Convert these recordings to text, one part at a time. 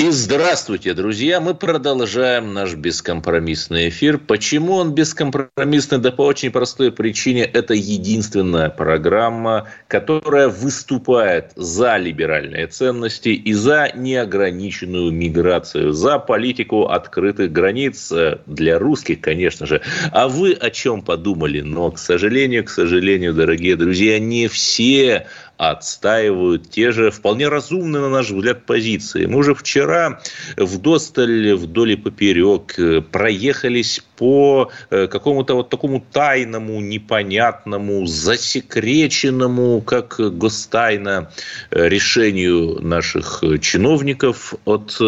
И здравствуйте, друзья! Мы продолжаем наш бескомпромиссный эфир. Почему он бескомпромиссный? Да по очень простой причине. Это единственная программа, которая выступает за либеральные ценности и за неограниченную миграцию, за политику открытых границ э, для русских, конечно же. А вы о чем подумали? Но, к сожалению, к сожалению, дорогие друзья, не все отстаивают те же вполне разумные, на наш взгляд, позиции. Мы уже вчера в Досталь вдоль и поперек э, проехались по э, какому-то вот такому тайному, непонятному, засекреченному, как гостайна, э, решению наших чиновников от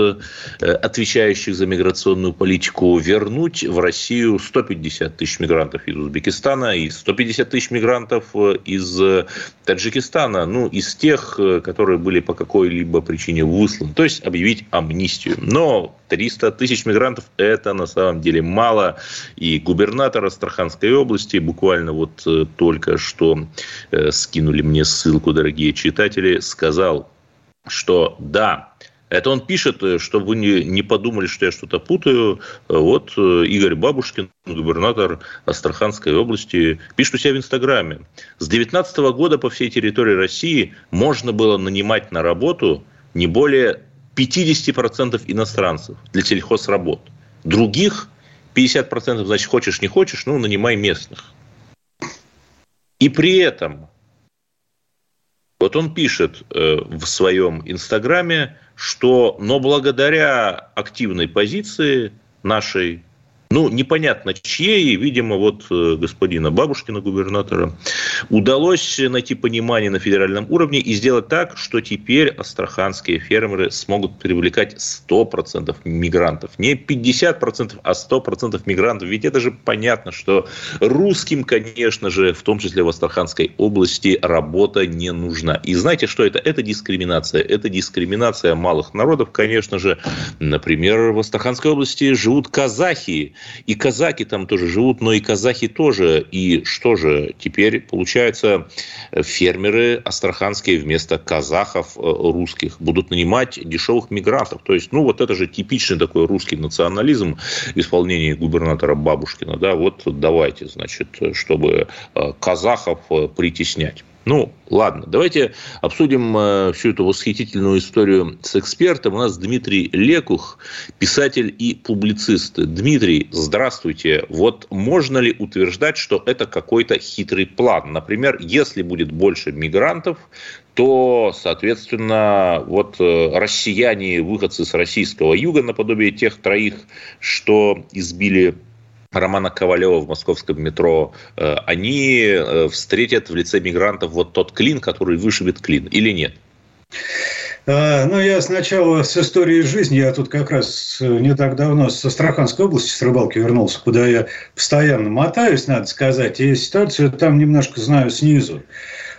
отвечающих за миграционную политику вернуть в Россию 150 тысяч мигрантов из Узбекистана и 150 тысяч мигрантов из Таджикистана ну, из тех, э, которые были по какой-либо причине высланы. То есть объявить амнистию. Но 300 тысяч мигрантов – это на самом деле мало. И губернатор Астраханской области буквально вот э, только что э, скинули мне ссылку, дорогие читатели, сказал, что да, это он пишет, э, чтобы вы не, не подумали, что я что-то путаю. Вот Игорь Бабушкин, губернатор Астраханской области, пишет у себя в Инстаграме. С 2019 года по всей территории России можно было нанимать на работу не более 50% иностранцев для сельхозработ. Других 50%, значит, хочешь, не хочешь, ну, нанимай местных. И при этом вот он пишет э, в своем инстаграме, что, но благодаря активной позиции нашей ну, непонятно чьей, видимо, вот э, господина Бабушкина, губернатора, удалось найти понимание на федеральном уровне и сделать так, что теперь астраханские фермеры смогут привлекать 100% мигрантов. Не 50%, а 100% мигрантов. Ведь это же понятно, что русским, конечно же, в том числе в Астраханской области, работа не нужна. И знаете, что это? Это дискриминация. Это дискриминация малых народов, конечно же. Например, в Астраханской области живут казахи, и казаки там тоже живут, но и казахи тоже. И что же, теперь, получается, фермеры астраханские вместо казахов э, русских будут нанимать дешевых мигрантов. То есть, ну, вот это же типичный такой русский национализм в исполнении губернатора Бабушкина. Да, вот давайте, значит, чтобы э, казахов э, притеснять. Ну, ладно, давайте обсудим э, всю эту восхитительную историю с экспертом. У нас Дмитрий Лекух, писатель и публицист. Дмитрий, здравствуйте. Вот можно ли утверждать, что это какой-то хитрый план? Например, если будет больше мигрантов, то, соответственно, вот э, россияне, выходцы с российского юга, наподобие тех троих, что избили Романа Ковалева в московском метро, э, они э, встретят в лице мигрантов вот тот клин, который вышибет клин, или нет? А, ну, я сначала с историей жизни. Я тут как раз э, не так давно с Астраханской области, с рыбалки вернулся, куда я постоянно мотаюсь, надо сказать. И ситуацию там немножко знаю снизу.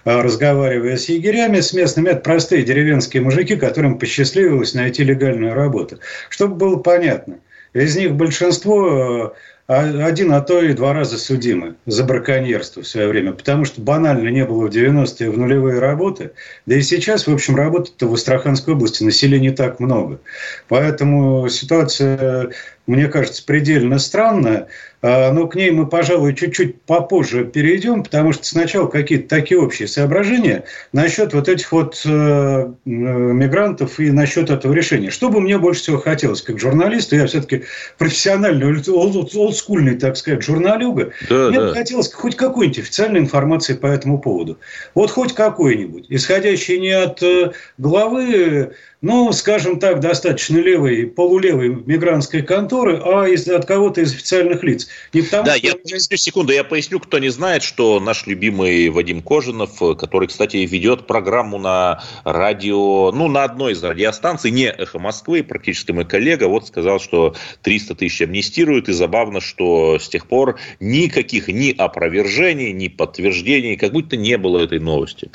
А, разговаривая с егерями, с местными, это простые деревенские мужики, которым посчастливилось найти легальную работу. Чтобы было понятно, из них большинство один, а то и два раза судимы за браконьерство в свое время, потому что банально не было в 90-е в нулевые работы, да и сейчас, в общем, работы-то в Астраханской области населения не так много. Поэтому ситуация мне кажется, предельно странная. Но к ней мы, пожалуй, чуть-чуть попозже перейдем, потому что сначала какие-то такие общие соображения насчет вот этих вот э, мигрантов и насчет этого решения. Что бы мне больше всего хотелось, как журналисту, я все-таки профессиональный, олдскульный, так сказать, журналюга, да, мне да. бы хотелось хоть какой-нибудь официальной информации по этому поводу. Вот хоть какой-нибудь, исходящий не от э, главы ну, скажем так, достаточно левой, полулевой мигрантской конторы, а из, от кого-то из официальных лиц. Не потому, да, что... я, секунду, я поясню, кто не знает, что наш любимый Вадим Кожинов, который, кстати, ведет программу на радио, ну, на одной из радиостанций, не «Эхо Москвы», практически мой коллега, вот сказал, что 300 тысяч амнистируют, и забавно, что с тех пор никаких ни опровержений, ни подтверждений, как будто не было этой новости.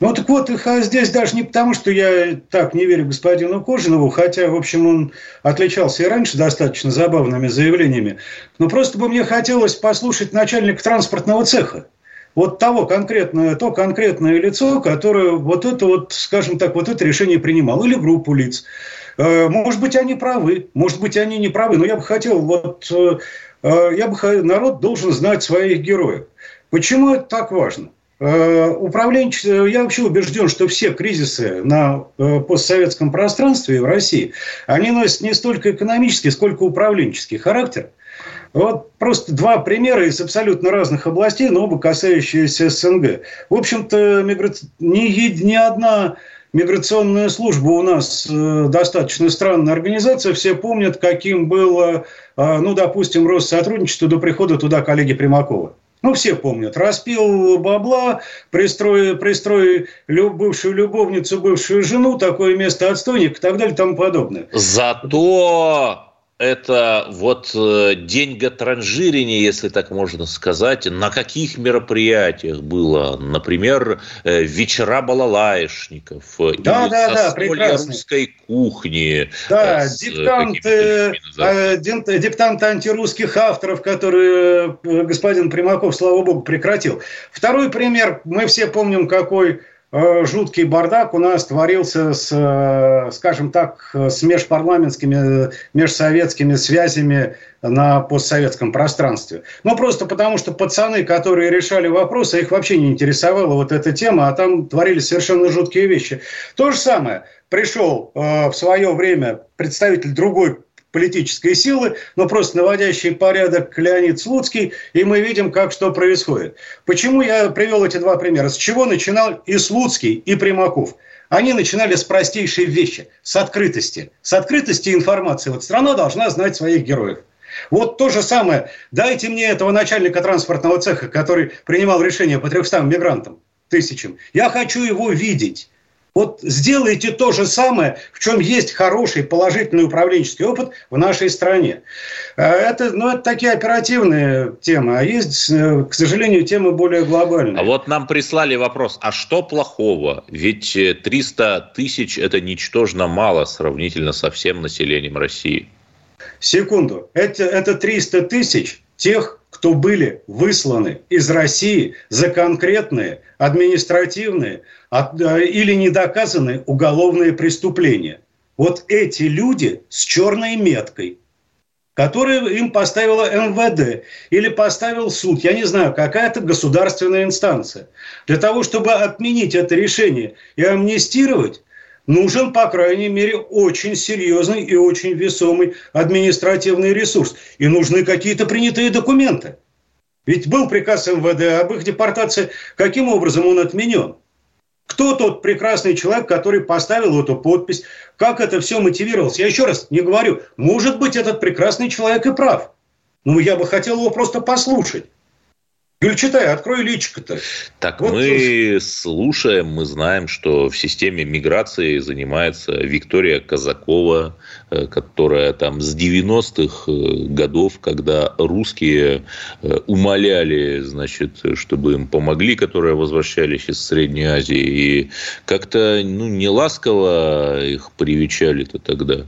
Ну так вот, а здесь даже не потому, что я так не верю господину Кожинову, хотя, в общем, он отличался и раньше достаточно забавными заявлениями, но просто бы мне хотелось послушать начальника транспортного цеха. Вот того конкретное, то конкретное лицо, которое вот это вот, скажем так, вот это решение принимало, или группу лиц. Э, может быть, они правы, может быть, они не правы, но я бы хотел, вот, э, э, я бы, народ должен знать своих героев. Почему это так важно? Э, управленчество, я вообще убежден, что все кризисы на э, постсоветском пространстве в России, они носят не столько экономический, сколько управленческий характер. Вот просто два примера из абсолютно разных областей, но оба касающиеся СНГ. В общем-то, мигра... ни, ни одна миграционная служба у нас э, достаточно странная организация. Все помнят, каким было, ну, допустим, рост сотрудничества до прихода туда коллеги Примакова. Ну, все помнят. Распил бабла, пристрой, пристрой бывшую любовницу, бывшую жену, такое место отстойник и так далее и тому подобное. Зато это вот э, деньготранжирение, если так можно сказать, на каких мероприятиях было? Например, э, вечера балалаишников, э, да, да, да, прекрасно. русской кухни. Да, диктант, э, диктант антирусских авторов, которые господин Примаков, слава богу, прекратил. Второй пример, мы все помним, какой жуткий бардак у нас творился с, э, скажем так, с межпарламентскими, межсоветскими связями на постсоветском пространстве. Ну, просто потому, что пацаны, которые решали вопросы, их вообще не интересовала вот эта тема, а там творились совершенно жуткие вещи. То же самое. Пришел э, в свое время представитель другой политической силы, но просто наводящий порядок Леонид Слуцкий, и мы видим, как что происходит. Почему я привел эти два примера? С чего начинал и Слуцкий, и Примаков? Они начинали с простейшей вещи, с открытости. С открытости информации. Вот страна должна знать своих героев. Вот то же самое. Дайте мне этого начальника транспортного цеха, который принимал решение по 300 мигрантам, тысячам. Я хочу его видеть. Вот сделайте то же самое, в чем есть хороший положительный управленческий опыт в нашей стране. А это, ну, это такие оперативные темы, а есть, э, к сожалению, темы более глобальные. А вот нам прислали вопрос, а что плохого? Ведь 300 тысяч – это ничтожно мало сравнительно со всем населением России. Секунду. Это, это 300 тысяч тех, кто были высланы из России за конкретные административные э, или недоказанные уголовные преступления. Вот эти люди с черной меткой, которые им поставила МВД или поставил суд, я не знаю, какая-то государственная инстанция, для того, чтобы отменить это решение и амнистировать, нужен, по крайней мере, очень серьезный и очень весомый административный ресурс. И нужны какие-то принятые документы. Ведь был приказ МВД об их депортации. Каким образом он отменен? Кто тот прекрасный человек, который поставил эту подпись? Как это все мотивировалось? Я еще раз не говорю, может быть, этот прекрасный человек и прав. Но я бы хотел его просто послушать. Гюльчатай, открой личико-то. Так вот мы слушай. слушаем, мы знаем, что в системе миграции занимается Виктория Казакова, э, которая там с 90-х э, годов, когда русские э, умоляли, значит, чтобы им помогли, которые возвращались из Средней Азии, и как-то ну, не ласково их привечали-то тогда.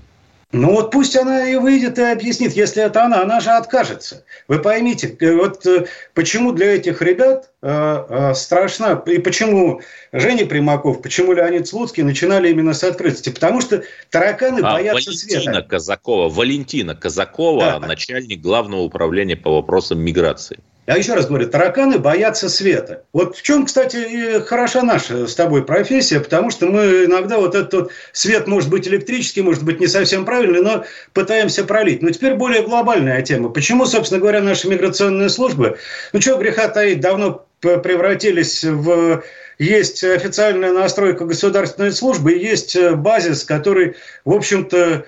Ну вот пусть она и выйдет и объяснит, если это она, она же откажется. Вы поймите, э, вот э, почему для этих ребят э, страшно, и почему Женя Примаков, почему Леонид Слуцкий начинали именно с открытости, потому что тараканы а, боятся Валентина света. Казакова, Валентина Казакова, да. начальник главного управления по вопросам миграции. Я еще раз говорю, тараканы боятся света. Вот в чем, кстати, хороша наша с тобой профессия, потому что мы иногда вот этот вот свет может быть электрический, может быть не совсем правильный, но пытаемся пролить. Но теперь более глобальная тема. Почему, собственно говоря, наши миграционные службы, ну что греха таить, давно превратились в есть официальная настройка государственной службы, есть базис, который, в общем-то,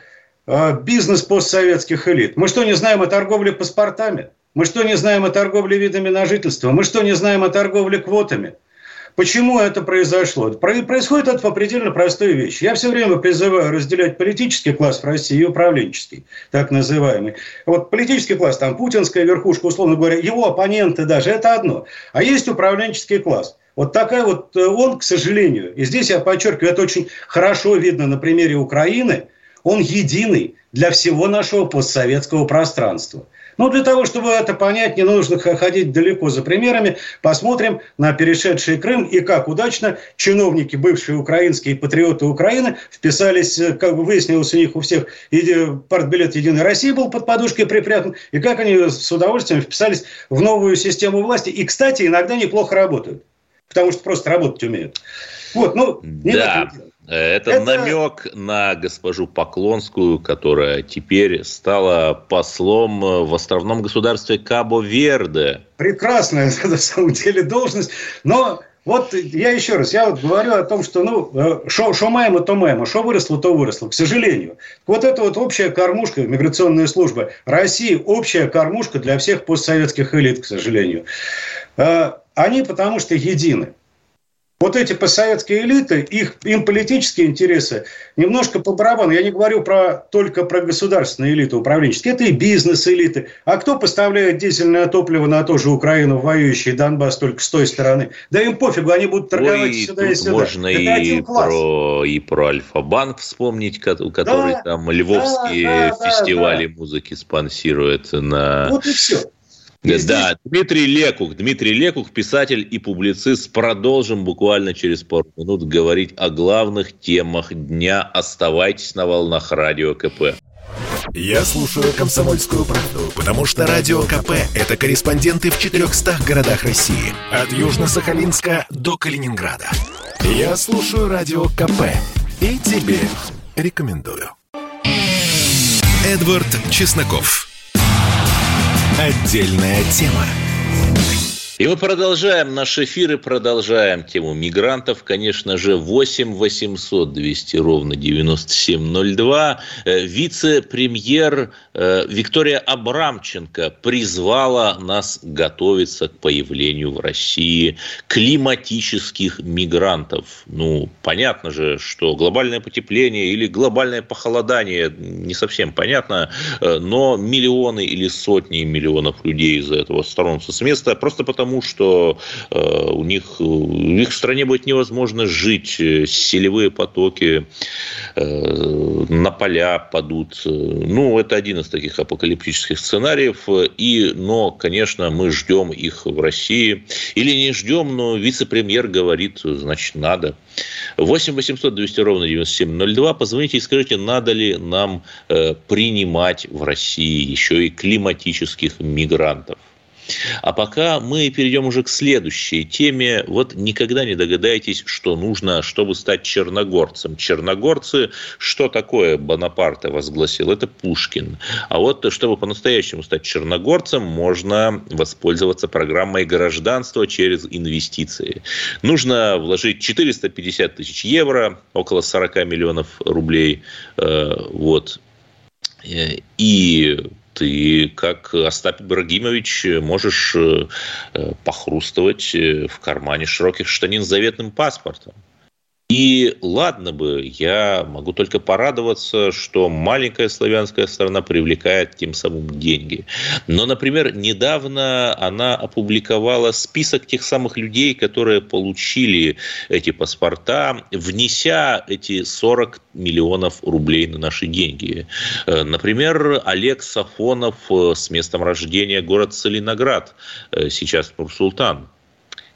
э, бизнес постсоветских элит. Мы что, не знаем о торговле паспортами? Мы что не знаем о торговле видами на жительство? Мы что не знаем о торговле квотами? Почему это произошло? Происходит это по предельно простой вещи. Я все время призываю разделять политический класс в России и управленческий, так называемый. Вот политический класс, там путинская верхушка, условно говоря, его оппоненты даже, это одно. А есть управленческий класс. Вот такая вот э, он, к сожалению, и здесь я подчеркиваю, это очень хорошо видно на примере Украины, он единый для всего нашего постсоветского пространства. Но для того, чтобы это понять, не нужно ходить далеко за примерами. Посмотрим на перешедший Крым и как удачно чиновники, бывшие украинские патриоты Украины, вписались, э, как бы выяснилось у них у всех, партбилет «Единой России» был под подушкой припрятан, и как они с удовольствием вписались в новую систему власти. И, кстати, иногда неплохо работают, потому что просто работать умеют. Вот, ну, не да. Это, это намек на госпожу Поклонскую, которая теперь стала послом в островном государстве Кабо-Верде. Прекрасная, на самом деле, должность. Но вот я еще раз, я вот говорю о том, что, ну, что э, маемо, то маемо, что выросло, то выросло, к сожалению. Вот это вот общая кормушка, миграционная служба России, общая кормушка для всех постсоветских элит, к сожалению. Э, они потому что едины. Вот эти постсоветские элиты, их, им политические интересы немножко по барабану. Я не говорю про, только про государственные элиты управленческие. Это и бизнес-элиты. А кто поставляет дизельное топливо на ту же Украину, воюющий Донбасс только с той стороны? Да им пофигу, они будут торговать Ой, сюда и сюда. Можно и про, и про Альфа-банк вспомнить, который да, там львовские да, да, фестивали да. музыки спонсирует на... Вот и все. Здесь... Да, Дмитрий Лекух. Дмитрий Лекух, писатель и публицист. Продолжим буквально через пару минут говорить о главных темах дня. Оставайтесь на волнах Радио КП. Я слушаю «Комсомольскую правду», потому что Радио КП – это корреспонденты в 400 городах России. От Южно-Сахалинска до Калининграда. Я слушаю Радио КП и тебе рекомендую. Эдвард Чесноков. Отдельная тема. И мы продолжаем наш эфир и продолжаем тему мигрантов. Конечно же, 8 800 200 ровно 9702. Э, вице-премьер э, Виктория Абрамченко призвала нас готовиться к появлению в России климатических мигрантов. Ну, понятно же, что глобальное потепление или глобальное похолодание не совсем понятно, э, но миллионы или сотни миллионов людей из-за этого сторонятся с места просто потому, тому, что э, у них в их стране будет невозможно жить, э, селевые потоки э, на поля падут. Ну, это один из таких апокалиптических сценариев. И, но, конечно, мы ждем их в России. Или не ждем, но вице-премьер говорит, значит, надо. 8 800 200 ровно 9702. Позвоните и скажите, надо ли нам принимать в России еще и климатических мигрантов. А пока мы перейдем уже к следующей теме. Вот никогда не догадаетесь, что нужно, чтобы стать черногорцем. Черногорцы, что такое Бонапарте возгласил? Это Пушкин. А вот чтобы по-настоящему стать черногорцем, можно воспользоваться программой гражданства через инвестиции. Нужно вложить 450 тысяч евро, около 40 миллионов рублей. Э, вот. Э, и ты, как Остап Ибрагимович, можешь э, похрустывать э, в кармане широких штанин с заветным паспортом. И ладно бы, я могу только порадоваться, что маленькая славянская страна привлекает тем самым деньги. Но, например, недавно она опубликовала список тех самых людей, которые получили эти паспорта, внеся эти 40 миллионов рублей на наши деньги. Э, например, Олег Сафонов э, с местом рождения город Солиноград, э, сейчас Нур-Султан.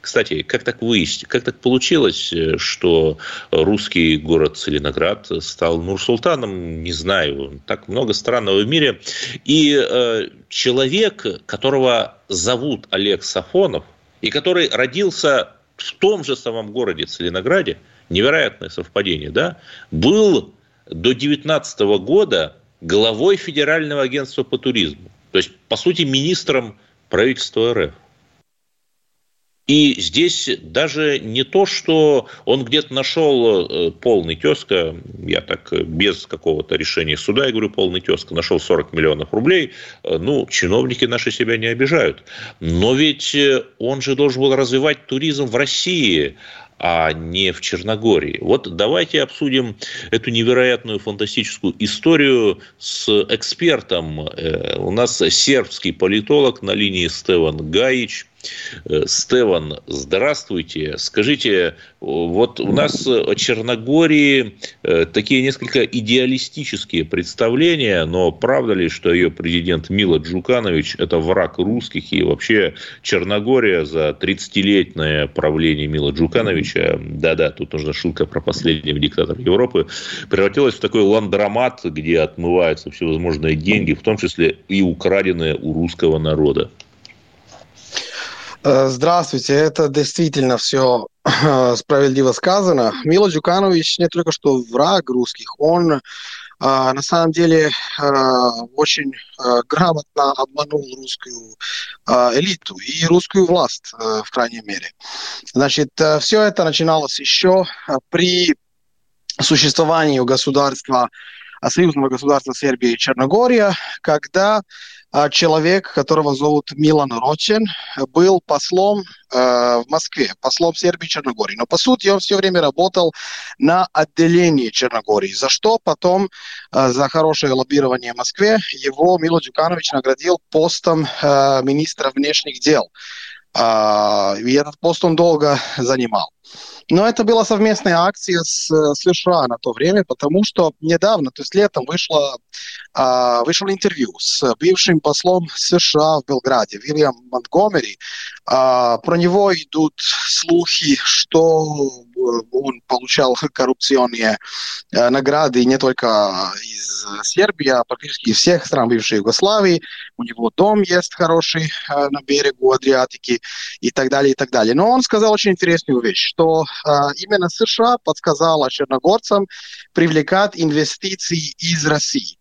Кстати, как так выяснить, как так получилось, э, что русский город Целиноград стал Нур-Султаном, не знаю, так много странного в мире. И э, человек, которого зовут Олег Сафонов, и который родился в том же самом городе Целинограде, невероятное совпадение, да, был до 19 года главой Федерального агентства по туризму. То есть, по сути, министром правительства РФ. И здесь даже не то, что он где-то нашел э, полный тезка, я так э, без какого-то решения суда, я говорю, полный тезка, нашел 40 миллионов рублей, э, ну, чиновники наши себя не обижают. Но ведь он же должен был развивать туризм в России, а не в Черногории. Вот давайте обсудим эту невероятную фантастическую историю с экспертом. У нас сербский политолог на линии Стеван Гаич – Стеван, здравствуйте. Скажите, вот у нас о Черногории э, такие несколько идеалистические представления, но правда ли, что ее президент Мила Джуканович – это враг русских, и вообще Черногория за 30-летнее правление Мила Джукановича, да-да, тут нужна шутка про последнего диктатора Европы, превратилась в такой ландромат, где отмываются всевозможные деньги, в том числе и украденные у русского народа? Э, здравствуйте, это действительно все э, справедливо сказано. Мило Джуканович не только что враг русских, он э, на самом деле очень грамотно обманул русскую элиту и русскую власть, в крайней мере. Значит, все это начиналось еще при существовании государства, союзного государства Сербия и Черногория, когда человек, которого зовут Милан Рочен, был послом э, в Москве, послом Сербии Черногории. Но, по сути, он все время работал на отделении Черногории, за что потом э, за хорошее лоббирование в Москве его Мило Дюканович наградил постом э, министра внешних дел. Э, и этот пост он долго занимал. Но это была совместная акция с США на то время, потому что недавно, то есть летом, вышло, э, вышло интервью с бывшим послом США в Белграде, Вильям Монтгомери. Э, про него идут слухи, что он получал коррупционные э, награды не только из Сербии, а практически из всех стран бывшей Югославии. У него дом есть хороший э, на берегу Адриатики и так далее, и так далее. Но он сказал очень интересную вещь, что э, именно США подсказала черногорцам привлекать инвестиции из России.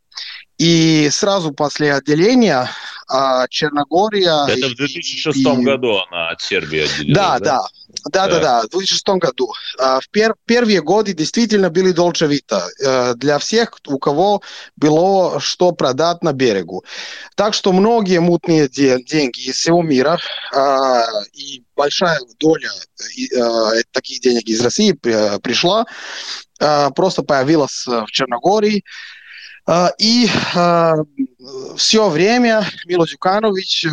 И сразу после отделения а, Черногория... Это в 2006 и, году она от Сербии отделилась, да? Да, да, да, да, в 2006 году. А, в пер, первые годы действительно были долчевито э, для всех, у кого было что продать на берегу. Так что многие мутные деньги из всего мира а, и большая доля э, таких денег из России пришла, просто появилась в Черногории. А, и а, все время Мило Дюканович э,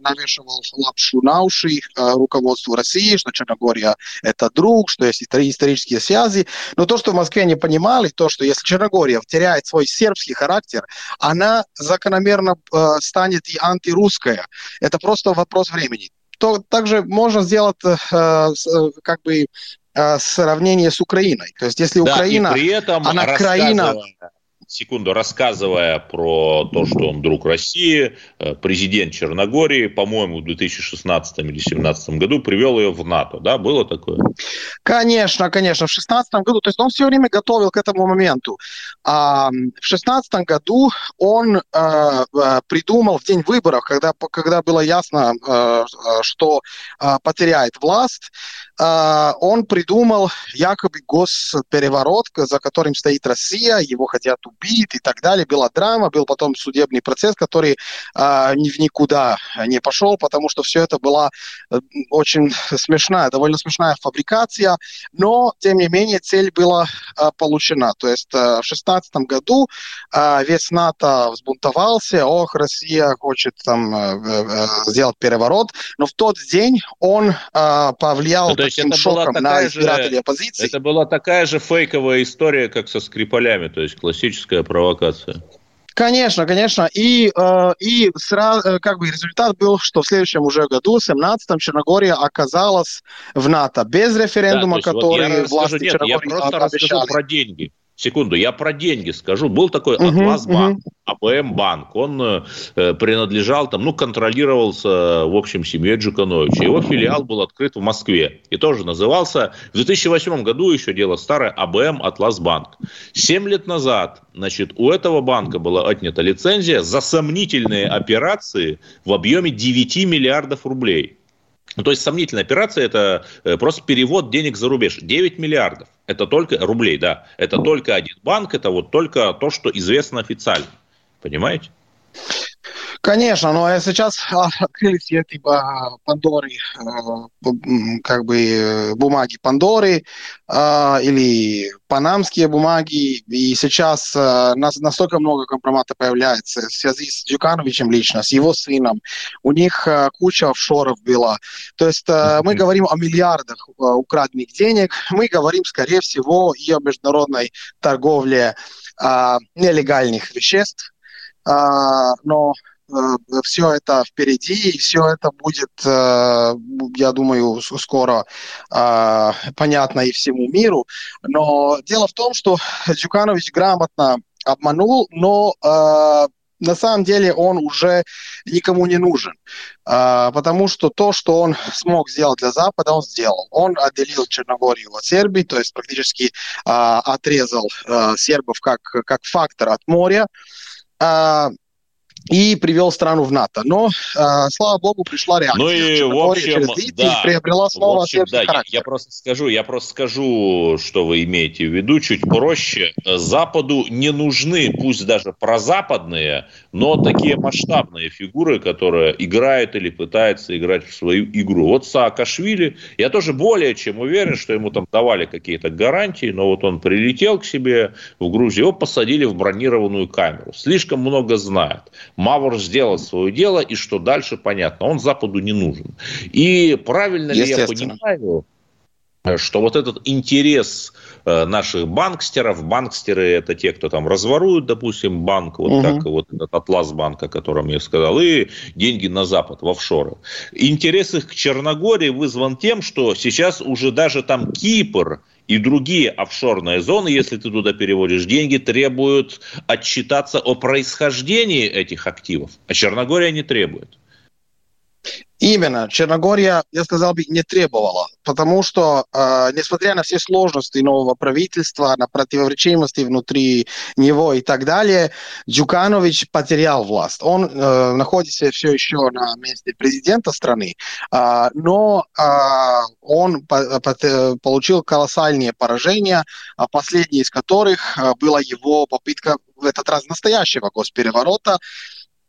навешивал лапшу на уши э, руководству России, что Черногория – это друг, что есть исторические связи. Но то, что в Москве не понимали, то, что если Черногория теряет свой сербский характер, она закономерно э, станет и антирусская. Это просто вопрос времени. То, также можно сделать как бы сравнение с Украиной. То есть если да, Украина, и при этом она краина секунду, рассказывая про то, что он друг России, э, президент Черногории, по-моему, в 2016 или 2017 году привел ее в НАТО, да, было такое? Конечно, конечно, в 2016 году, то есть он все время готовил к этому моменту. А в 2016 году он а, придумал в день выборов, когда, когда было ясно, а, что потеряет власть, он придумал якобы госпереворот, за которым стоит Россия, его хотят убить, убит и так далее. Была драма, был потом судебный процесс, который э, в никуда не пошел, потому что все это была э, очень смешная, довольно смешная фабрикация, но, тем не менее, цель была э, получена. То есть э, в 2016 году весь НАТО взбунтовался, ох, Россия хочет там э, сделать переворот, но в тот день он повлиял ну, таким шоком на избирателей же. Это была такая же фейковая история, как со Скрипалями, то есть классическая провокация. Конечно, конечно. И, э, и сразу, э, как бы результат был, что в следующем уже году, в 17-м, Черногория оказалась в НАТО без референдума, да, который вот власти нет, Черногории я просто обещали. про деньги. Секунду, я про деньги скажу. Был такой uh-huh, Атласбанк, uh-huh. Банк. Он э, принадлежал, там, ну, контролировался, в общем, семьей Джукановича. Его филиал был открыт в Москве. И тоже назывался, в 2008 году еще дело старое, АБМ Атласбанк. Семь лет назад, значит, у этого банка была отнята лицензия за сомнительные операции в объеме 9 миллиардов рублей. Ну, то есть сомнительная операция – это э, просто перевод денег за рубеж. 9 миллиардов. Это только рублей, да. Это только один банк, это вот только то, что известно официально. Понимаете? Конечно, но сейчас открылись эти Пандоры, э, как бы э, бумаги Пандоры э, или панамские бумаги, и сейчас настолько много компромата появляется в связи с Дюкановичем лично, с его сыном. У них куча офшоров было. То есть мы говорим о миллиардах украденных денег, мы говорим, скорее всего, и о международной торговле нелегальных веществ, но все это впереди, и все это будет, э, я думаю, скоро э, понятно и всему миру. Но дело в том, что Джуканович грамотно обманул, но на самом деле он уже никому не нужен, потому что то, что он смог сделать для Запада, он сделал. Он отделил Черногорию от Сербии, то есть практически отрезал сербов как, как фактор от моря и привел страну в НАТО. Но, э, слава богу, пришла реакция. Ну и, в общем, через да, и приобрела снова в общем, да, характер. Я, я просто скажу, я просто скажу, что вы имеете в виду, чуть проще. Западу не нужны, пусть даже прозападные, но такие масштабные фигуры, которые играют или пытаются играть в свою игру. Вот Саакашвили, я тоже более чем уверен, что ему там давали какие-то гарантии, но вот он прилетел к себе в Грузию, его посадили в бронированную камеру. Слишком много знает. Мавр сделал свое дело, и что дальше, понятно. Он Западу не нужен. И правильно ли я понимаю, что вот этот интерес наших банкстеров, банкстеры это те, кто там разворуют, допустим, банк, вот угу. как вот этот Атлас банк, о котором я сказал, и деньги на Запад, в офшоры. Интерес их к Черногории вызван тем, что сейчас уже даже там Кипр и другие офшорные зоны, если ты туда переводишь деньги, требуют отчитаться о происхождении этих активов, а Черногория не требует. Именно. Черногория, я сказал бы, не требовала, потому что, э, несмотря на все сложности нового правительства, на противоречивости внутри него и так далее, Джуканович потерял власть. Он э, находится все еще на месте президента страны, э, но э, он по по получил колоссальные поражения, последние из которых э, была его попытка в этот раз настоящего госпереворота, а,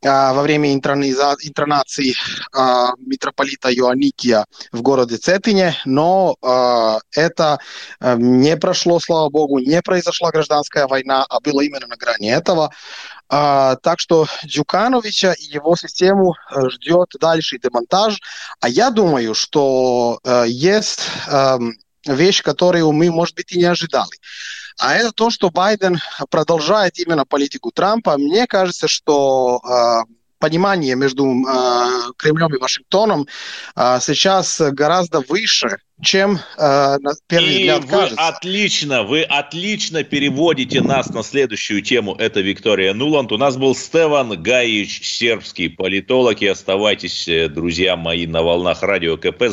во время интронации а, митрополита Иоанникия в городе Цетине, но а, это не прошло, слава богу, не произошла гражданская война, а было именно на грани этого. Так что Дюкановича и его систему ждет дальше демонтаж. А я думаю, что есть вещь, которую мы, может быть, и не ожидали. А это то, что Байден продолжает именно политику Трампа. Мне кажется, что э, понимание между э, Кремлем и Вашингтоном э, сейчас гораздо выше, чем э, на первый и взгляд вы кажется. отлично, вы отлично переводите нас на следующую тему. Это Виктория Нуланд. У нас был Стеван Гаич, сербский политолог. И оставайтесь, э, друзья мои, на волнах радио КП.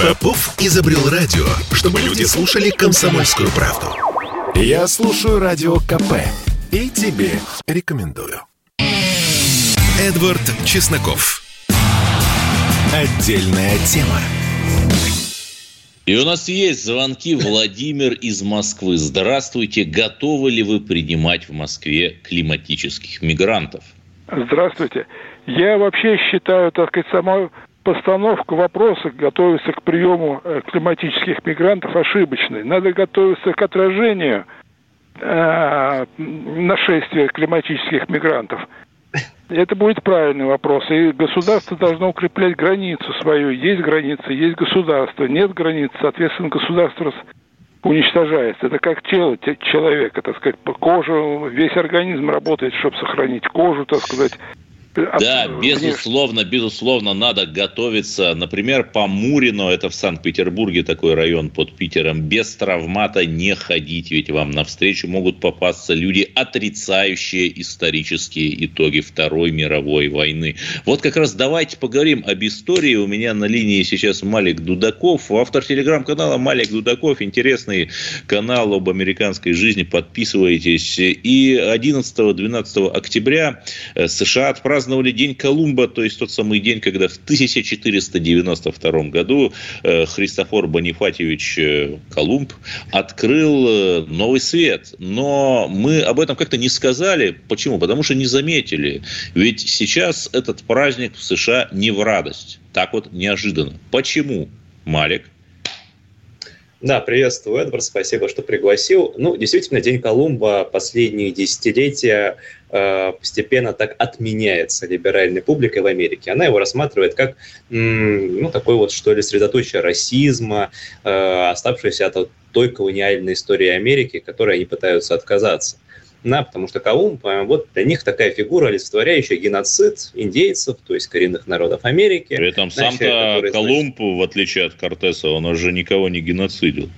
Попов изобрел радио, чтобы люди слушали комсомольскую правду. Я слушаю радио КП и тебе рекомендую. Эдвард Чесноков. Отдельная тема. И у нас есть звонки. Владимир из Москвы. Здравствуйте. Готовы ли вы принимать в Москве климатических мигрантов? Здравствуйте. Я вообще считаю, так сказать, само постановка вопроса готовиться к приему э, климатических мигрантов ошибочной. Надо готовиться к отражению э, нашествия климатических мигрантов. Это будет правильный вопрос. И государство должно укреплять границу свою. Есть граница, есть государство. Нет границ, соответственно, государство уничтожается. Это как тело человека, так сказать, кожа, весь организм работает, чтобы сохранить кожу, так сказать, да, безусловно, безусловно, надо готовиться. Например, по Мурино, это в Санкт-Петербурге такой район под Питером, без травмата не ходить, ведь вам навстречу могут попасться люди, отрицающие исторические итоги Второй мировой войны. Вот как раз давайте поговорим об истории. У меня на линии сейчас Малик Дудаков, автор телеграм-канала Малик Дудаков, интересный канал об американской жизни, подписывайтесь. И 11-12 октября э, США отпраздновали праздновали День Колумба, то есть тот самый день, когда в 1492 году э, Христофор Бонифатьевич э, Колумб открыл э, новый свет. Но мы об этом как-то не сказали. Почему? Потому что не заметили. Ведь сейчас этот праздник в США не в радость. Так вот неожиданно. Почему, Малик? Да, приветствую, Эдвард, спасибо, что пригласил. Ну, действительно, День Колумба последние десятилетия постепенно так отменяется либеральной публикой в Америке. Она его рассматривает как, ну, такой вот, что ли, средоточие расизма, э, оставшееся от той колониальной истории Америки, которой они пытаются отказаться. Да, потому что Колумб, э, вот для них такая фигура, олицетворяющая геноцид индейцев, то есть коренных народов Америки. При этом сам-то Колумб, значит, в отличие от Кортеса, он уже никого не геноцидил.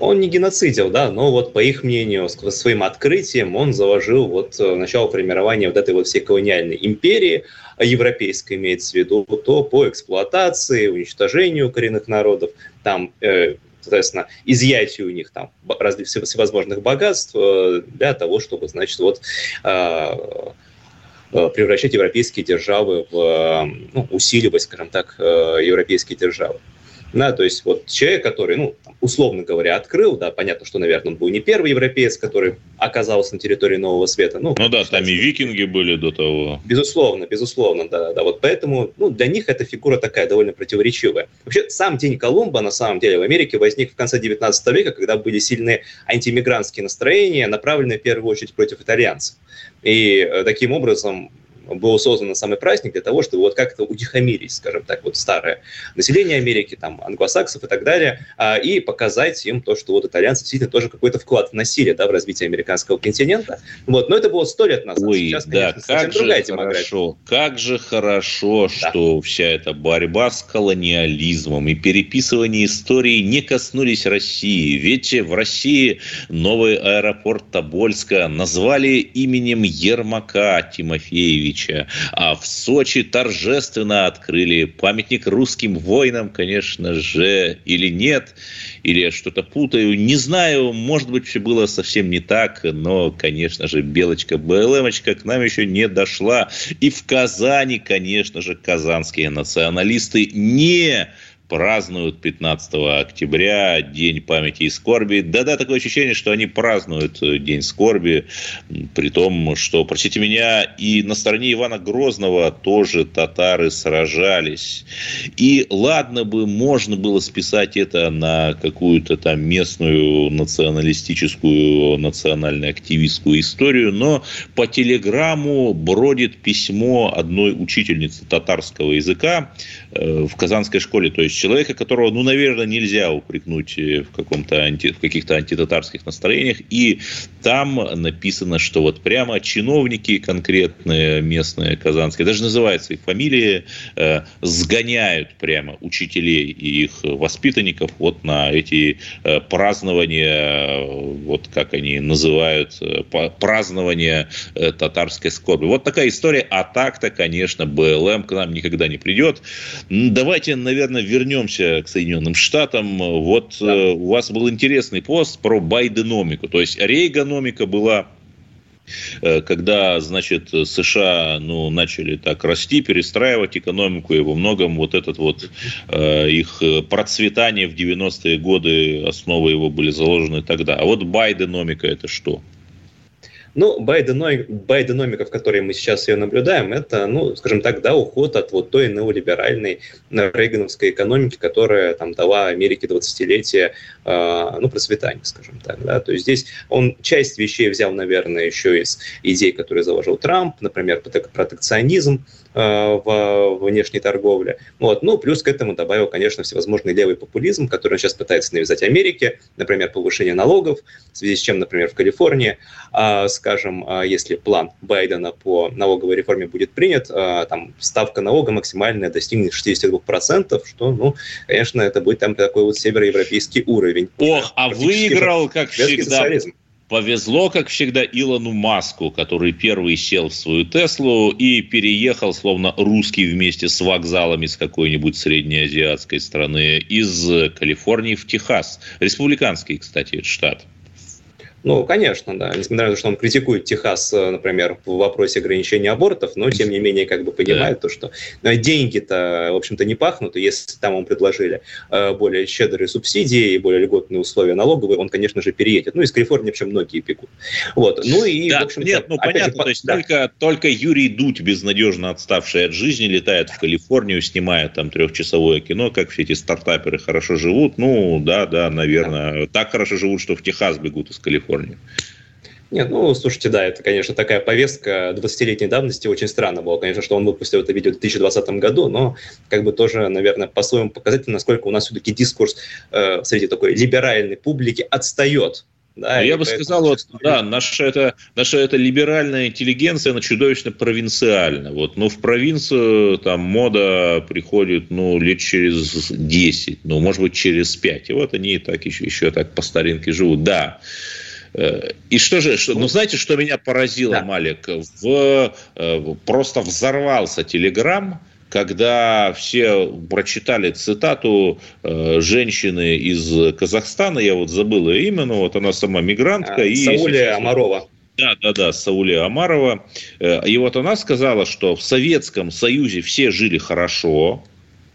Он не геноцидил, да, но вот по их мнению, своим открытием он заложил вот э, начало формирования вот этой вот всей колониальной империи, а европейской имеется в виду, то по эксплуатации, уничтожению коренных народов, там э, соответственно, изъятию у них там всевозможных богатств э, для того, чтобы, значит, вот э, превращать европейские державы в, ну, усиливать, скажем так, европейские державы. Да, то есть вот человек, который, ну, условно говоря, открыл, да, понятно, что, наверное, он был не первый европеец, который оказался на территории Нового Света. Ну, ну да, там и викинги были до того. Безусловно, безусловно, да, да. Вот поэтому, ну, для них эта фигура такая довольно противоречивая. Вообще, сам День Колумба, на самом деле, в Америке возник в конце 19 века, когда были сильные антимигрантские настроения, направленные в первую очередь против итальянцев. И э, таким образом был создан самый праздник для того, чтобы вот как-то утихомирить, скажем так, вот старое население Америки, там, англосаксов и так далее, а, и показать им то, что вот итальянцы действительно тоже какой-то вклад вносили, да, в развитие американского континента. Вот, но это было сто лет назад. Ой, Сейчас, да, конечно, как же хорошо, как же хорошо, да. что вся эта борьба с колониализмом и переписывание истории не коснулись России. Ведь в России новый аэропорт Тобольска назвали именем Ермака Тимофеевича Ильича. А в Сочи торжественно открыли памятник русским воинам, конечно же, или нет, или я что-то путаю. Не знаю, может быть, все было совсем не так, но, конечно же, Белочка БЛМочка к нам еще не дошла. И в Казани, конечно же, казанские националисты не празднуют 15 октября День памяти и скорби. Да-да, такое ощущение, что они празднуют э, День скорби, при том, что, простите меня, и на стороне Ивана Грозного тоже татары сражались. И ладно бы, можно было списать это на какую-то там местную националистическую, национально-активистскую историю, но по телеграмму бродит письмо одной учительницы татарского языка э, в Казанской школе, то есть человека, которого, ну, наверное, нельзя упрекнуть э, в, каком-то анти, в каких-то антитатарских настроениях. И там написано, что вот прямо чиновники конкретные местные казанские, даже называют свои фамилии, э, сгоняют прямо учителей и их воспитанников вот на эти э, празднования, вот как они называют, э, празднования э, татарской скорби. Вот такая история. А так-то, конечно, БЛМ к нам никогда не придет. Давайте, наверное, вернемся вернемся к Соединенным Штатам. Вот да. э, у вас был интересный пост про байденомику. То есть рейгономика была э, когда, значит, США, ну, начали так расти, перестраивать экономику, и во многом вот этот вот э, их процветание в 90-е годы, основы его были заложены тогда. А вот байденомика это что? Ну, байденомика, в которой мы сейчас ее наблюдаем, это, ну, скажем так, да, уход от вот той неолиберальной рейгановской экономики, которая там дала Америке 20-летие, э, ну, процветания, скажем так, да. То есть здесь он часть вещей взял, наверное, еще из идей, которые заложил Трамп, например, протекционизм, Э, в внешней торговле. Вот. Ну, плюс к этому добавил, конечно, всевозможный левый популизм, который сейчас пытается навязать Америке, например, повышение налогов, в связи с чем, например, в Калифорнии, а, скажем, а, если план Байдена по налоговой реформе будет принят, а, там ставка налога максимальная достигнет 62%, что, ну, конечно, это будет там такой вот североевропейский уровень. Ох, а выиграл, как всегда, социализм. Повезло, как всегда, Илону Маску, который первый сел в свою Теслу и переехал, словно русский вместе с вокзалами с какой-нибудь среднеазиатской страны, из Калифорнии в Техас. Республиканский, кстати, штат. Ну, конечно, да. Несмотря на то, что он критикует Техас, э, например, в вопросе ограничения абортов, но, тем не менее, как бы понимает да. то, что э, деньги-то, в общем-то, не пахнут, и если там ему предложили э, более щедрые субсидии и более льготные условия налоговые, он, конечно же, переедет. Ну, из Калифорнии вообще многие пекут. Вот. Ну и, да, в общем Нет, ну, понятно, же, то есть да. только, только Юрий Дудь, безнадежно отставший от жизни, летает в Калифорнию, снимает там трехчасовое кино, как все эти стартаперы хорошо живут. Ну, да, да, наверное. Да. Так хорошо живут, что в Техас бегут из Калифорнии. Калифорнии. Нет, ну, слушайте, да, это, конечно, такая повестка 20-летней давности. Очень странно было, конечно, что он выпустил это видео в 2020 году, но как бы тоже, наверное, по-своему показательно, насколько у нас все-таки дискурс э, среди такой либеральной публики отстает да, ну, Я бы сказал, вот, да, наша это, наша это либеральная интеллигенция, она чудовищно провинциальна. Вот, но в провинцию там мода приходит, ну, лет через 10, ну, может быть, через 5. И вот они так еще, еще так по старинке живут. Да, и что же, что, ну знаете, что меня поразило, да. Малик? В, э, просто взорвался Телеграм, когда все прочитали цитату э, женщины из Казахстана, я вот забыл ее имя, но вот она сама мигрантка. А, и Саулия Амарова. Да, да, да, Саулия Амарова. И вот она сказала, что в Советском Союзе все жили хорошо,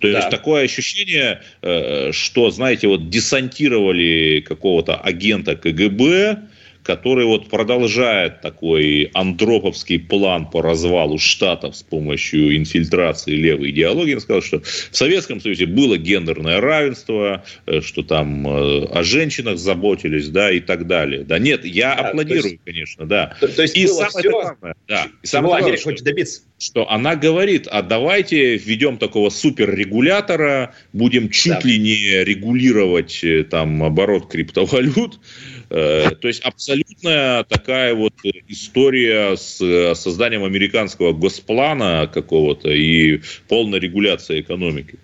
то да. есть такое ощущение, э, что, знаете, вот десантировали какого-то агента КГБ, который вот продолжает такой андроповский план по развалу штатов с помощью инфильтрации левой идеологии. Он сказал, что в Советском Союзе было гендерное равенство, э, что там э, о женщинах заботились, да, и так далее. Да, нет, я да, аплодирую, есть, конечно, да. То, то есть и самое все, главное, да, и самое главное, хочет добиться. Что она говорит, а давайте введем такого суперрегулятора, будем чуть да. ли не регулировать э, там оборот криптовалют, то есть абсолютная такая вот история с э, созданием американского госплана какого-то и полной регуляцией экономики.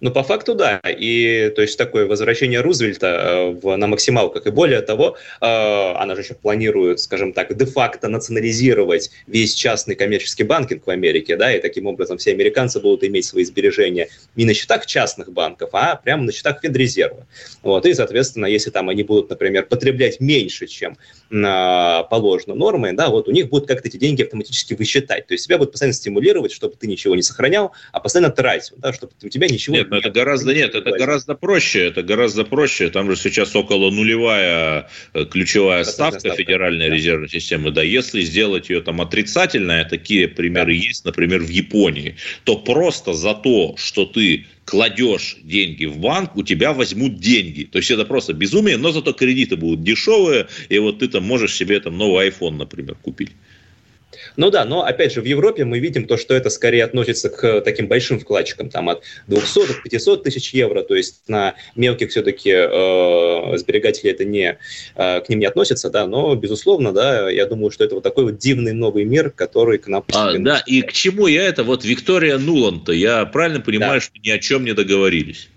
Ну, по факту, да. И то есть такое возвращение Рузвельта э, в, на максималках. И более того, э, она же еще планирует, скажем так, де-факто национализировать весь частный коммерческий банкинг в Америке, да, и таким образом все американцы будут иметь свои сбережения не на счетах частных банков, а прямо на счетах Федрезерва. Вот, и, соответственно, если там они будут, например, потреблять меньше, чем э, положено нормой, да, вот у них будут как-то эти деньги автоматически высчитать. То есть тебя будут постоянно стимулировать, чтобы ты ничего не сохранял, а постоянно тратил, да, чтобы у тебя ничего нет, но это гораздо нет, это гораздо проще, это гораздо проще. Там же сейчас около нулевая э, ключевая ставка, ставка Федеральной да. резервной системы. Да, если сделать ее там отрицательная, такие примеры да. есть, например, в Японии, то просто за то, что ты кладешь деньги в банк, у тебя возьмут деньги. То есть это просто безумие, но зато кредиты будут дешевые, и вот ты там можешь себе там новый iPhone, например, купить. Ну да, но опять же в Европе мы видим то, что это скорее относится к таким большим вкладчикам, там от 200 до 500 тысяч евро, то есть на мелких все-таки э, сберегателей это не, э, к ним не относится, да, но безусловно, да, я думаю, что это вот такой вот дивный новый мир, который к нам а, Да, и к чему я это? Вот Виктория Нуланд-то, я правильно понимаю, да. что ни о чем не договорились?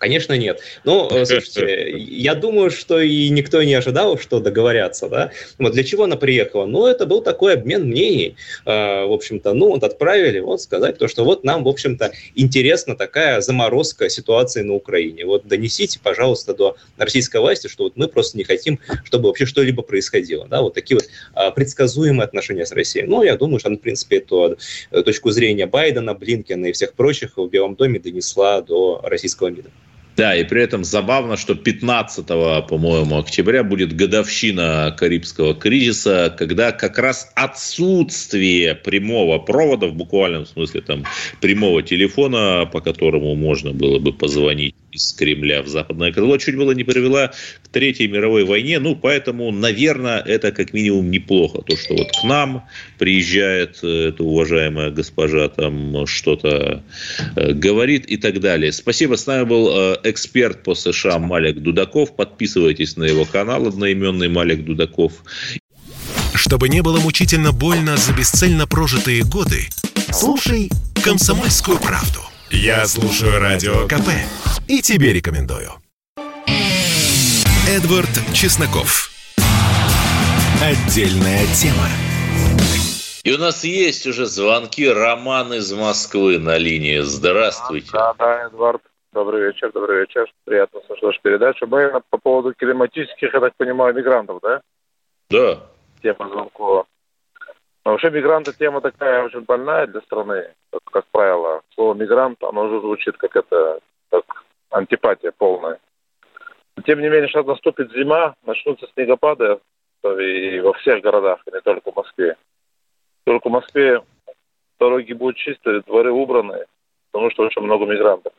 Конечно, нет. Ну, э, слушайте, я думаю, что и никто не ожидал, что договорятся, да. Вот для чего она приехала? Ну, это был такой обмен мнений. Э, в общем-то, ну, вот отправили, вот сказать то, что вот нам, в общем-то, интересна такая заморозка ситуации на Украине. Вот донесите, пожалуйста, до российской власти, что вот мы просто не хотим, чтобы вообще что-либо происходило, да. Вот такие вот а, предсказуемые отношения с Россией. Ну, я думаю, что она, в принципе, эту э, точку зрения Байдена, Блинкена и всех прочих в Белом доме донесла до российского МИДа. Да, и при этом забавно, что 15, по-моему, октября будет годовщина Карибского кризиса, когда как раз отсутствие прямого провода, в буквальном смысле там прямого телефона, по которому можно было бы позвонить из Кремля в западное крыло, чуть было не привела к Третьей мировой войне. Ну, поэтому, наверное, это как минимум неплохо. То, что вот к нам приезжает э, эта уважаемая госпожа, там что-то э, говорит и так далее. Спасибо. С нами был э, эксперт по США Малик Дудаков. Подписывайтесь на его канал одноименный Малик Дудаков. Чтобы не было мучительно больно за бесцельно прожитые годы, слушай «Комсомольскую правду». Я слушаю Радио КП и тебе рекомендую. Эдвард Чесноков. Отдельная тема. И у нас есть уже звонки. Роман из Москвы на линии. Здравствуйте. Да, да, Эдвард. Добрый вечер, добрый вечер. Приятно слушать вашу передачу. Мы по поводу климатических, я так понимаю, мигрантов, да? Да. Тема звонкова. Но вообще мигранты тема такая очень больная для страны, как, как правило. Слово мигрант, оно уже звучит как это, как антипатия полная. Тем не менее, сейчас наступит зима, начнутся снегопады и во всех городах, и не только в Москве. Только в Москве дороги будут чистые, дворы убраны, потому что очень много мигрантов.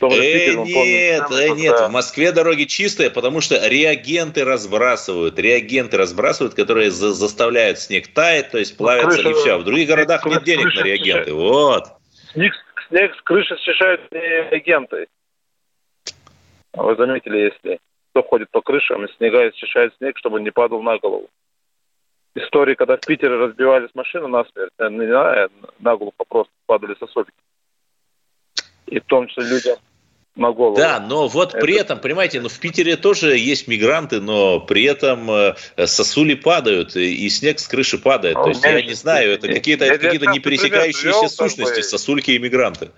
Э, нет, э, нет, в Москве дороги чистые, потому что реагенты разбрасывают, реагенты разбрасывают, которые за, заставляют снег таять, то есть ну, плавятся и все. В других городах нет денег на реагенты, вот. Снег, снег с крыши счищают реагенты. Вы заметили, если кто ходит по крышам, и снега счищает снег, чтобы не падал на голову. Истории, когда в Питере разбивались машины насмерть, не знаю, на голову просто падали сосульки и в том числе людям на голову. Да, но вот это... при этом, понимаете, ну в Питере тоже есть мигранты, но при этом э, сосули падают, и снег с крыши падает. Ну, То есть я не знаю, это какие-то какие не пересекающиеся сущности, сосульки и мигранты.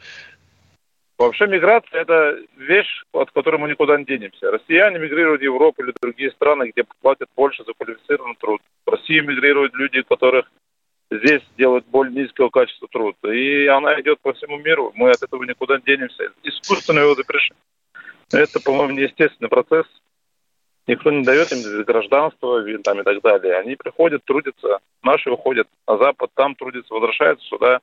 Вообще миграция – это вещь, от которой мы никуда не денемся. Россияне мигрируют в Европу или другие страны, где платят больше за квалифицированный труд. В Россию мигрируют люди, которых здесь делают более низкого качества труд. И она идет по всему миру. Мы от этого никуда не денемся. Искусственно его запрещать. Это, по-моему, неестественный процесс. Никто не дает им гражданство там, и так далее. Они приходят, трудятся, наши уходят на Запад, там трудятся, возвращаются сюда.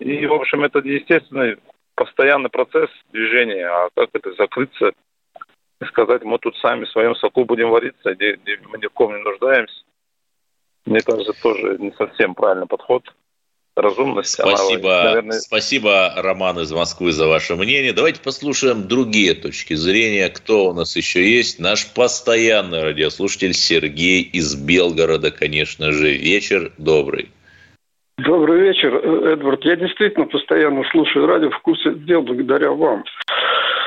И, в общем, это естественный постоянный процесс движения. А как это закрыться и сказать, мы тут сами в своем соку будем вариться, мы ни в ком не нуждаемся. Мне кажется, тоже не совсем правильный подход. Разумность. Спасибо, она, наверное... спасибо, Роман из Москвы, за ваше мнение. Давайте послушаем другие точки зрения. Кто у нас еще есть? Наш постоянный радиослушатель Сергей из Белгорода, конечно же. Вечер добрый. Добрый вечер, Эдвард. Я действительно постоянно слушаю радио в курсе дел благодаря вам.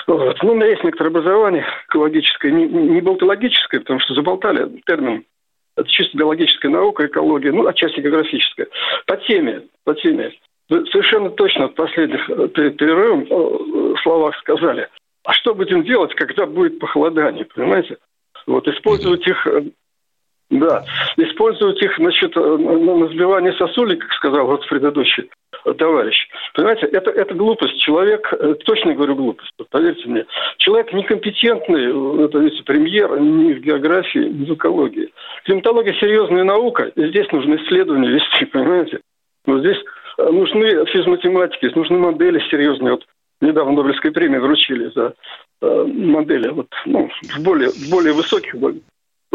Вот. Ну, у меня есть некоторое образование экологическое, не, не болтологическое, потому что заболтали термин это чисто биологическая наука, экология, ну, отчасти географическая. По теме, по теме. Вы совершенно точно в последних э, перерывах э, словах сказали, а что будем делать, когда будет похолодание, понимаете? Вот использовать их э, да, использовать их, значит, на сбивание сосули, как сказал вот предыдущий товарищ. Понимаете, это, это глупость. Человек, точно говорю глупость, поверьте мне. Человек некомпетентный, это вице-премьер, ни в географии, ни в экологии. Климатология серьезная наука, и здесь нужно исследования вести, понимаете? Вот здесь нужны физматематики, нужны модели серьезные. Вот недавно Нобелевской премии вручили за э, модели вот, ну, в более, более высоких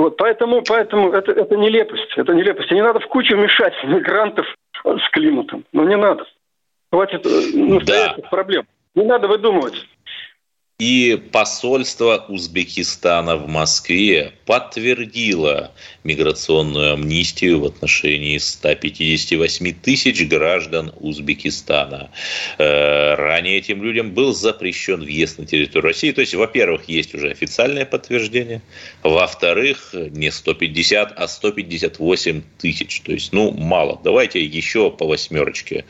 вот, поэтому, поэтому это, это нелепость. Это нелепость. И не надо в кучу мешать мигрантов с климатом. Ну, не надо. Хватит э, настоящих да. проблем. Не надо выдумывать. И посольство Узбекистана в Москве подтвердило миграционную амнистию в отношении 158 тысяч граждан Узбекистана. Э, ранее этим людям был запрещен въезд на территорию России. То есть, во-первых, есть уже официальное подтверждение. Во-вторых, не 150, а 158 тысяч. То есть, ну, мало. Давайте еще по восьмерочке.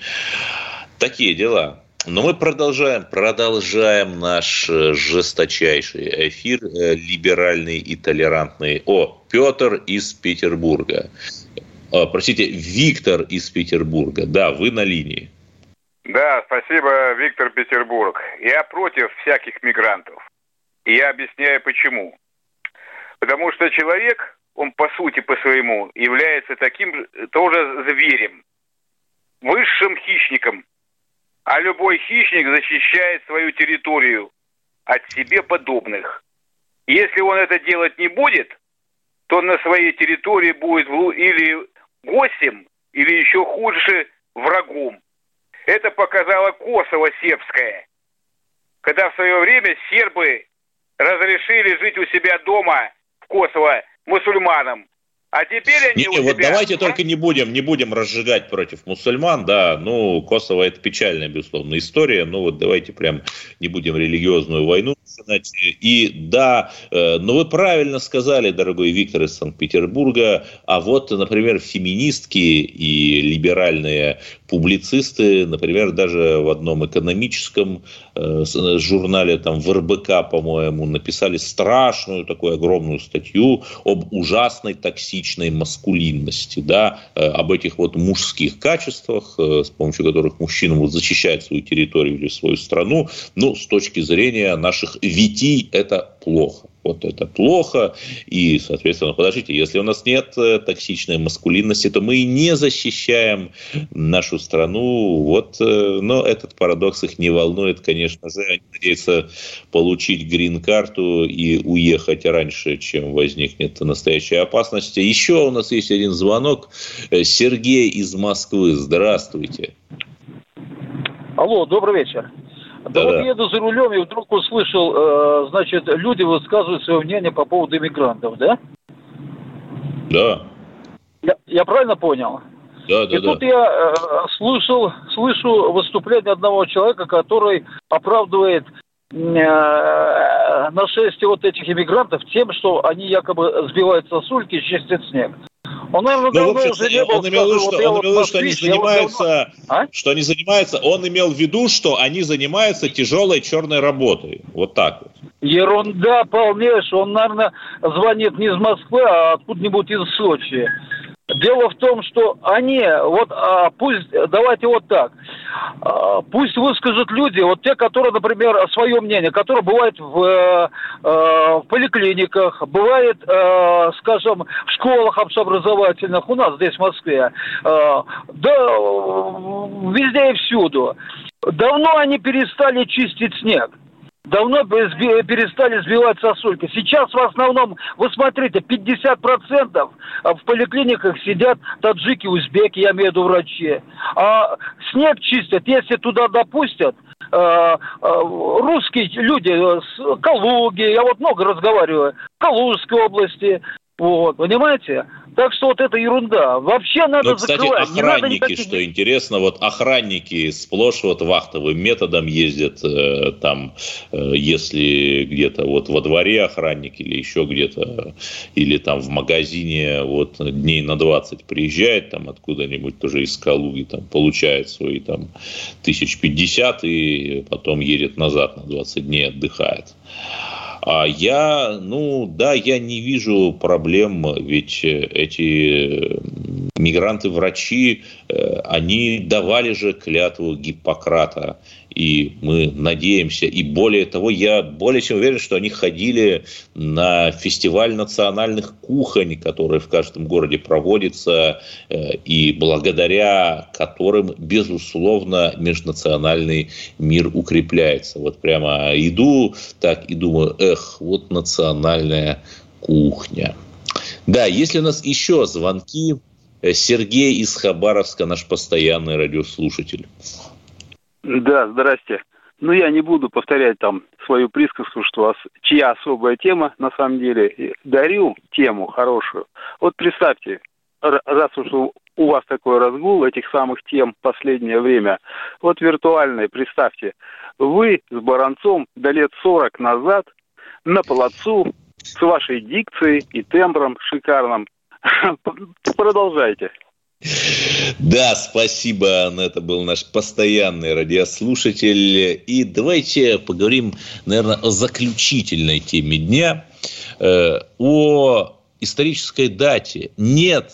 Такие дела. Но мы продолжаем, продолжаем наш э, жесточайший эфир, э, либеральный и толерантный. О, Петр из Петербурга. О, простите, Виктор из Петербурга. Да, вы на линии. Да, спасибо, Виктор Петербург. Я против всяких мигрантов. И я объясняю почему. Потому что человек, он по сути по своему является таким тоже зверем, высшим хищником, а любой хищник защищает свою территорию от себе подобных. Если он это делать не будет, то на своей территории будет или гостем, или еще хуже врагом. Это показала Косово сербская, когда в свое время сербы разрешили жить у себя дома в Косово мусульманам. А теперь они не, у вот себя... давайте только не будем, не будем разжигать против мусульман, да, ну, Косово это печальная, безусловно, история, но вот давайте прям не будем религиозную войну ужинать. И да, э, но вы правильно сказали, дорогой Виктор из Санкт-Петербурга, а вот, например, феминистки и либеральные публицисты, например, даже в одном экономическом э, журнале, там в РБК, по-моему, написали страшную такую огромную статью об ужасной токсичной маскулинности, да, э, об этих вот мужских качествах, э, с помощью которых мужчина может защищать свою территорию или свою страну, ну, с точки зрения наших витий это плохо вот это плохо. И, соответственно, подождите, если у нас нет э, токсичной маскулинности, то мы не защищаем нашу страну. Вот, э, но этот парадокс их не волнует, конечно же. Они надеются получить грин-карту и уехать раньше, чем возникнет настоящая опасность. Еще у нас есть один звонок. Э, Сергей из Москвы. Здравствуйте. Алло, добрый вечер. Да, вот еду за рулем и вдруг услышал, э, значит, люди высказывают свое мнение по поводу иммигрантов, да? Да. Я, я правильно понял? Да, да, и тут я э, слышал, слышу выступление одного человека, который оправдывает э, нашествие вот этих иммигрантов тем, что они якобы сбивают сосульки и чистят снег. Он, наверное, ну, в общем, он имел в виду, что, он имел в виду, что они занимаются, а? что они занимаются, он имел в виду, что они занимаются тяжелой черной работой. Вот так вот. Ерунда полнейшая. Он, наверное, звонит не из Москвы, а откуда-нибудь из Сочи. Дело в том, что они, вот а, пусть, давайте вот так, а, пусть выскажут люди, вот те, которые, например, свое мнение, которое бывает в, э, в поликлиниках, бывает, э, скажем, в школах общеобразовательных, у нас здесь в Москве, э, да, везде и всюду. Давно они перестали чистить снег давно перестали сбивать сосульки. Сейчас в основном, вы смотрите, 50% в поликлиниках сидят таджики, узбеки, я имею в виду врачи. А снег чистят, если туда допустят, э, э, русские люди с Калуги, я вот много разговариваю, Калужской области, вот, понимаете? Так что вот это ерунда. Вообще надо Но, кстати, закрывать. охранники, надо никаких... что интересно, вот охранники сплошь вот вахтовым методом ездят э, там, э, если где-то вот во дворе охранник или еще где-то, или там в магазине вот дней на 20 приезжает там откуда-нибудь тоже из Калуги, там получает свои там тысяч пятьдесят и потом едет назад на 20 дней отдыхает. А я, ну да, я не вижу проблем, ведь эти мигранты-врачи, э, они давали же клятву Гиппократа и мы надеемся, и более того, я более чем уверен, что они ходили на фестиваль национальных кухонь, который в каждом городе проводится, э, и благодаря которым, безусловно, межнациональный мир укрепляется. Вот прямо иду так и думаю, эх, вот национальная кухня. Да, если у нас еще звонки, э, Сергей из Хабаровска, наш постоянный радиослушатель. Да, здрасте. Ну, я не буду повторять там свою присказку, что вас чья особая тема, на самом деле. Дарю тему хорошую. Вот представьте, раз уж у вас такой разгул этих самых тем в последнее время, вот виртуальное, представьте, вы с Баранцом до лет 40 назад на плацу с вашей дикцией и тембром шикарным. Продолжайте. Да, спасибо. Это был наш постоянный радиослушатель. И давайте поговорим, наверное, о заключительной теме дня, э, о исторической дате. Нет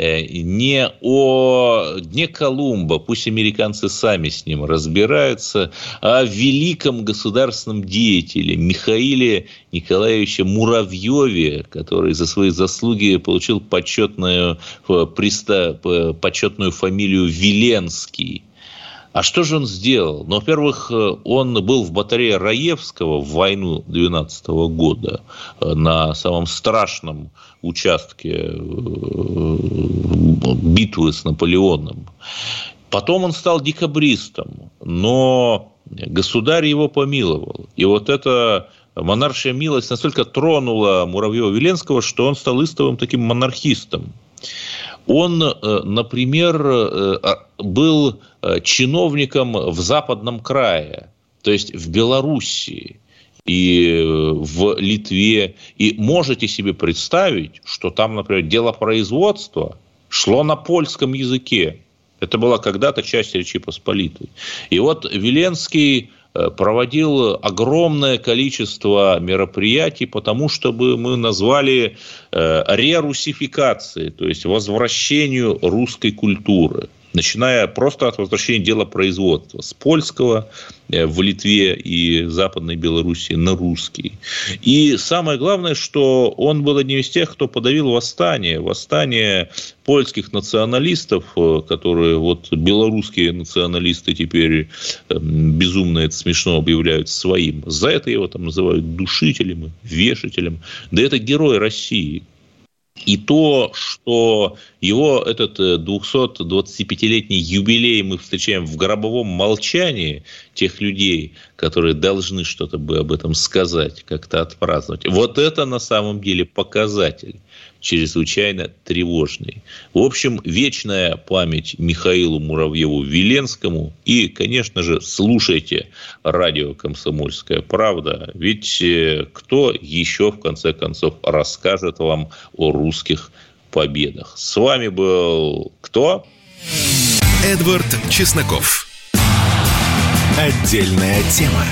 не о Дне Колумба, пусть американцы сами с ним разбираются, а о великом государственном деятеле Михаиле Николаевиче Муравьеве, который за свои заслуги получил почетную, э, почетную фамилию Веленский. А что же он сделал? Ну, во-первых, э, он был в батарее Раевского в войну 12 года на самом страшном участке э, битвы с Наполеоном. Потом он стал декабристом, но государь его помиловал. И вот эта монаршая милость настолько тронула Муравьева-Веленского, что он стал истовым таким монархистом. Он, э, например, э, а, был чиновником в Западном крае, то есть в Белоруссии. и в Литве. И можете себе представить, что там, например, дело производства шло на польском языке. Это была когда-то часть Речи Посполитой. И вот Веленский э, проводил огромное количество мероприятий, потому чтобы мы назвали э, рерусификацией, то есть возвращению русской культуры – начиная просто от возвращения дела производства с польского э, в Литве и Западной Белоруссии на русский. И самое главное, что он был одним из тех, кто подавил восстание, восстание польских националистов, э, которые вот белорусские националисты теперь эм, безумно это смешно объявляют своим. За это его там называют душителем, вешателем. Да это герой России, и то, что его этот 225-летний э, юбилей мы встречаем в гробовом молчании тех людей, которые должны что-то бы об этом сказать, как-то отпраздновать. Вот это на самом деле показатель чрезвычайно тревожный. В общем, вечная память Михаилу Муравьеву-Веленскому и, конечно же, слушайте радио «Комсомольская правда», ведь э, кто еще, в конце концов, расскажет вам о русских победах. С вами был кто? Эдвард Чесноков. Отдельная тема.